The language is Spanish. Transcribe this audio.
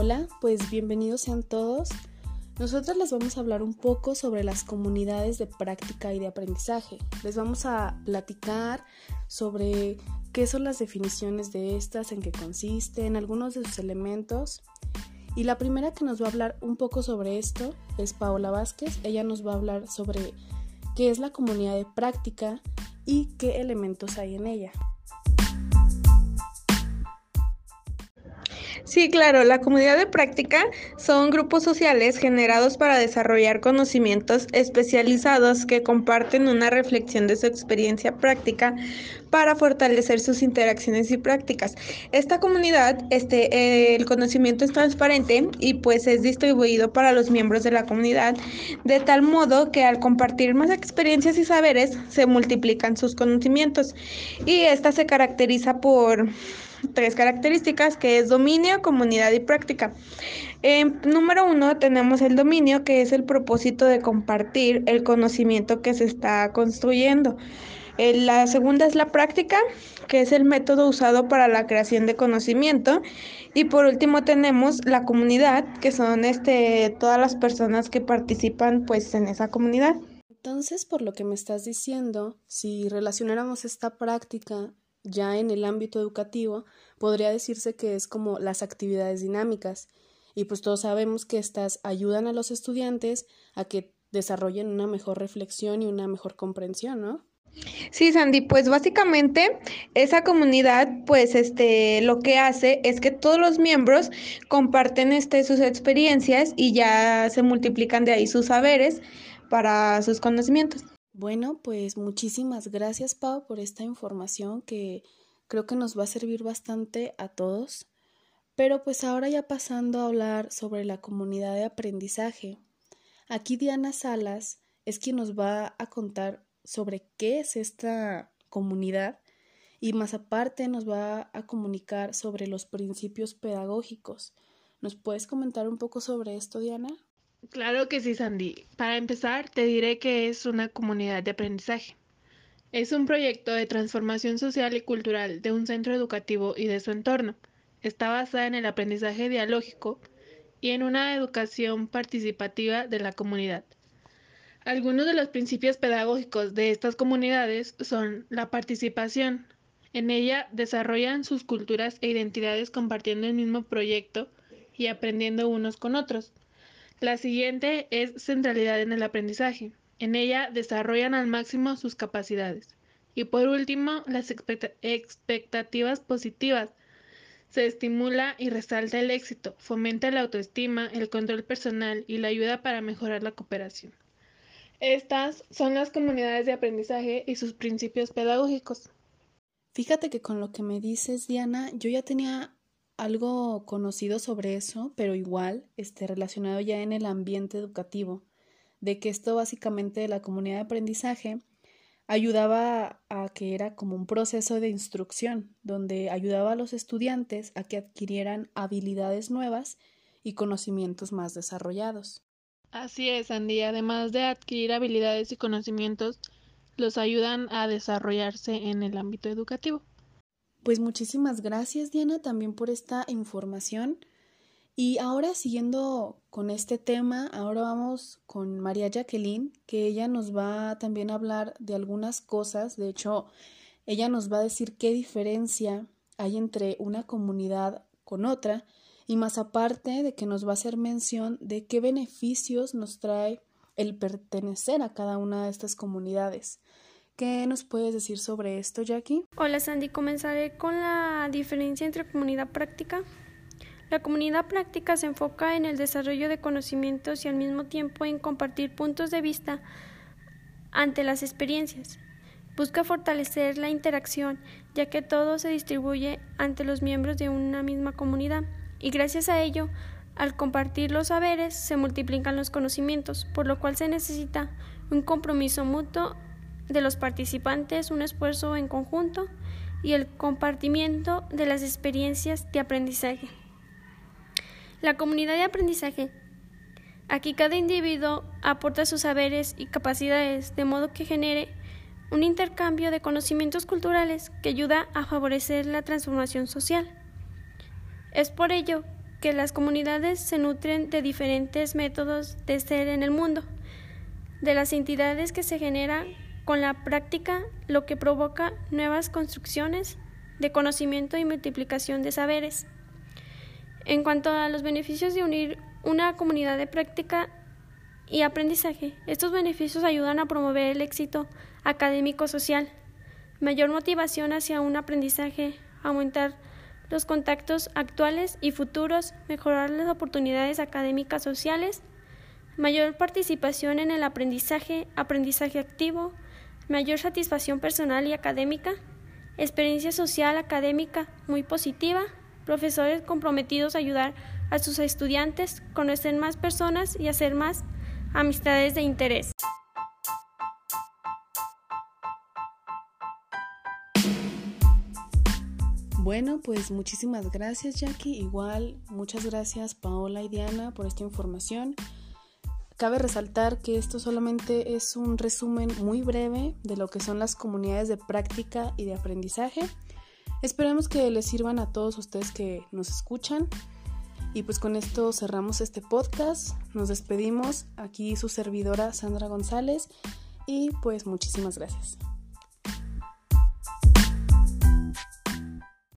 Hola, pues bienvenidos sean todos. Nosotros les vamos a hablar un poco sobre las comunidades de práctica y de aprendizaje. Les vamos a platicar sobre qué son las definiciones de estas, en qué consisten, algunos de sus elementos. Y la primera que nos va a hablar un poco sobre esto es Paola Vázquez. Ella nos va a hablar sobre qué es la comunidad de práctica y qué elementos hay en ella. Sí, claro, la comunidad de práctica son grupos sociales generados para desarrollar conocimientos especializados que comparten una reflexión de su experiencia práctica para fortalecer sus interacciones y prácticas. Esta comunidad, este, eh, el conocimiento es transparente y pues es distribuido para los miembros de la comunidad, de tal modo que al compartir más experiencias y saberes se multiplican sus conocimientos y esta se caracteriza por tres características que es dominio, comunidad y práctica. número uno tenemos el dominio que es el propósito de compartir el conocimiento que se está construyendo. la segunda es la práctica, que es el método usado para la creación de conocimiento. Y por último tenemos la comunidad, que son este, todas las personas que participan pues en esa comunidad. Entonces, por lo que me estás diciendo, si relacionáramos esta práctica ya en el ámbito educativo, podría decirse que es como las actividades dinámicas. Y pues todos sabemos que estas ayudan a los estudiantes a que desarrollen una mejor reflexión y una mejor comprensión, ¿no? Sí, Sandy, pues básicamente esa comunidad, pues este, lo que hace es que todos los miembros comparten este, sus experiencias y ya se multiplican de ahí sus saberes para sus conocimientos. Bueno, pues muchísimas gracias, Pau, por esta información que creo que nos va a servir bastante a todos. Pero pues ahora ya pasando a hablar sobre la comunidad de aprendizaje. Aquí Diana Salas es quien nos va a contar sobre qué es esta comunidad y más aparte nos va a comunicar sobre los principios pedagógicos. ¿Nos puedes comentar un poco sobre esto, Diana? Claro que sí, Sandy. Para empezar, te diré que es una comunidad de aprendizaje. Es un proyecto de transformación social y cultural de un centro educativo y de su entorno. Está basada en el aprendizaje dialógico y en una educación participativa de la comunidad. Algunos de los principios pedagógicos de estas comunidades son la participación. En ella desarrollan sus culturas e identidades compartiendo el mismo proyecto y aprendiendo unos con otros. La siguiente es centralidad en el aprendizaje. En ella desarrollan al máximo sus capacidades. Y por último, las expectativas positivas. Se estimula y resalta el éxito, fomenta la autoestima, el control personal y la ayuda para mejorar la cooperación. Estas son las comunidades de aprendizaje y sus principios pedagógicos. Fíjate que con lo que me dices, Diana, yo ya tenía algo conocido sobre eso, pero igual, este, relacionado ya en el ambiente educativo, de que esto básicamente de la comunidad de aprendizaje ayudaba a que era como un proceso de instrucción, donde ayudaba a los estudiantes a que adquirieran habilidades nuevas y conocimientos más desarrollados. Así es, Andy. Además de adquirir habilidades y conocimientos, los ayudan a desarrollarse en el ámbito educativo. Pues muchísimas gracias Diana también por esta información. Y ahora siguiendo con este tema, ahora vamos con María Jacqueline, que ella nos va también a hablar de algunas cosas. De hecho, ella nos va a decir qué diferencia hay entre una comunidad con otra y más aparte de que nos va a hacer mención de qué beneficios nos trae el pertenecer a cada una de estas comunidades. ¿Qué nos puedes decir sobre esto, Jackie? Hola, Sandy. Comenzaré con la diferencia entre comunidad práctica. La comunidad práctica se enfoca en el desarrollo de conocimientos y al mismo tiempo en compartir puntos de vista ante las experiencias. Busca fortalecer la interacción, ya que todo se distribuye ante los miembros de una misma comunidad, y gracias a ello, al compartir los saberes, se multiplican los conocimientos, por lo cual se necesita un compromiso mutuo de los participantes, un esfuerzo en conjunto y el compartimiento de las experiencias de aprendizaje. La comunidad de aprendizaje. Aquí cada individuo aporta sus saberes y capacidades de modo que genere un intercambio de conocimientos culturales que ayuda a favorecer la transformación social. Es por ello que las comunidades se nutren de diferentes métodos de ser en el mundo, de las entidades que se generan con la práctica, lo que provoca nuevas construcciones de conocimiento y multiplicación de saberes. En cuanto a los beneficios de unir una comunidad de práctica y aprendizaje, estos beneficios ayudan a promover el éxito académico social, mayor motivación hacia un aprendizaje, aumentar los contactos actuales y futuros, mejorar las oportunidades académicas sociales, mayor participación en el aprendizaje, aprendizaje activo, mayor satisfacción personal y académica, experiencia social académica muy positiva, profesores comprometidos a ayudar a sus estudiantes, conocer más personas y hacer más amistades de interés. Bueno, pues muchísimas gracias Jackie. Igual, muchas gracias Paola y Diana por esta información. Cabe resaltar que esto solamente es un resumen muy breve de lo que son las comunidades de práctica y de aprendizaje. Esperemos que les sirvan a todos ustedes que nos escuchan. Y pues con esto cerramos este podcast. Nos despedimos. Aquí su servidora Sandra González. Y pues muchísimas gracias.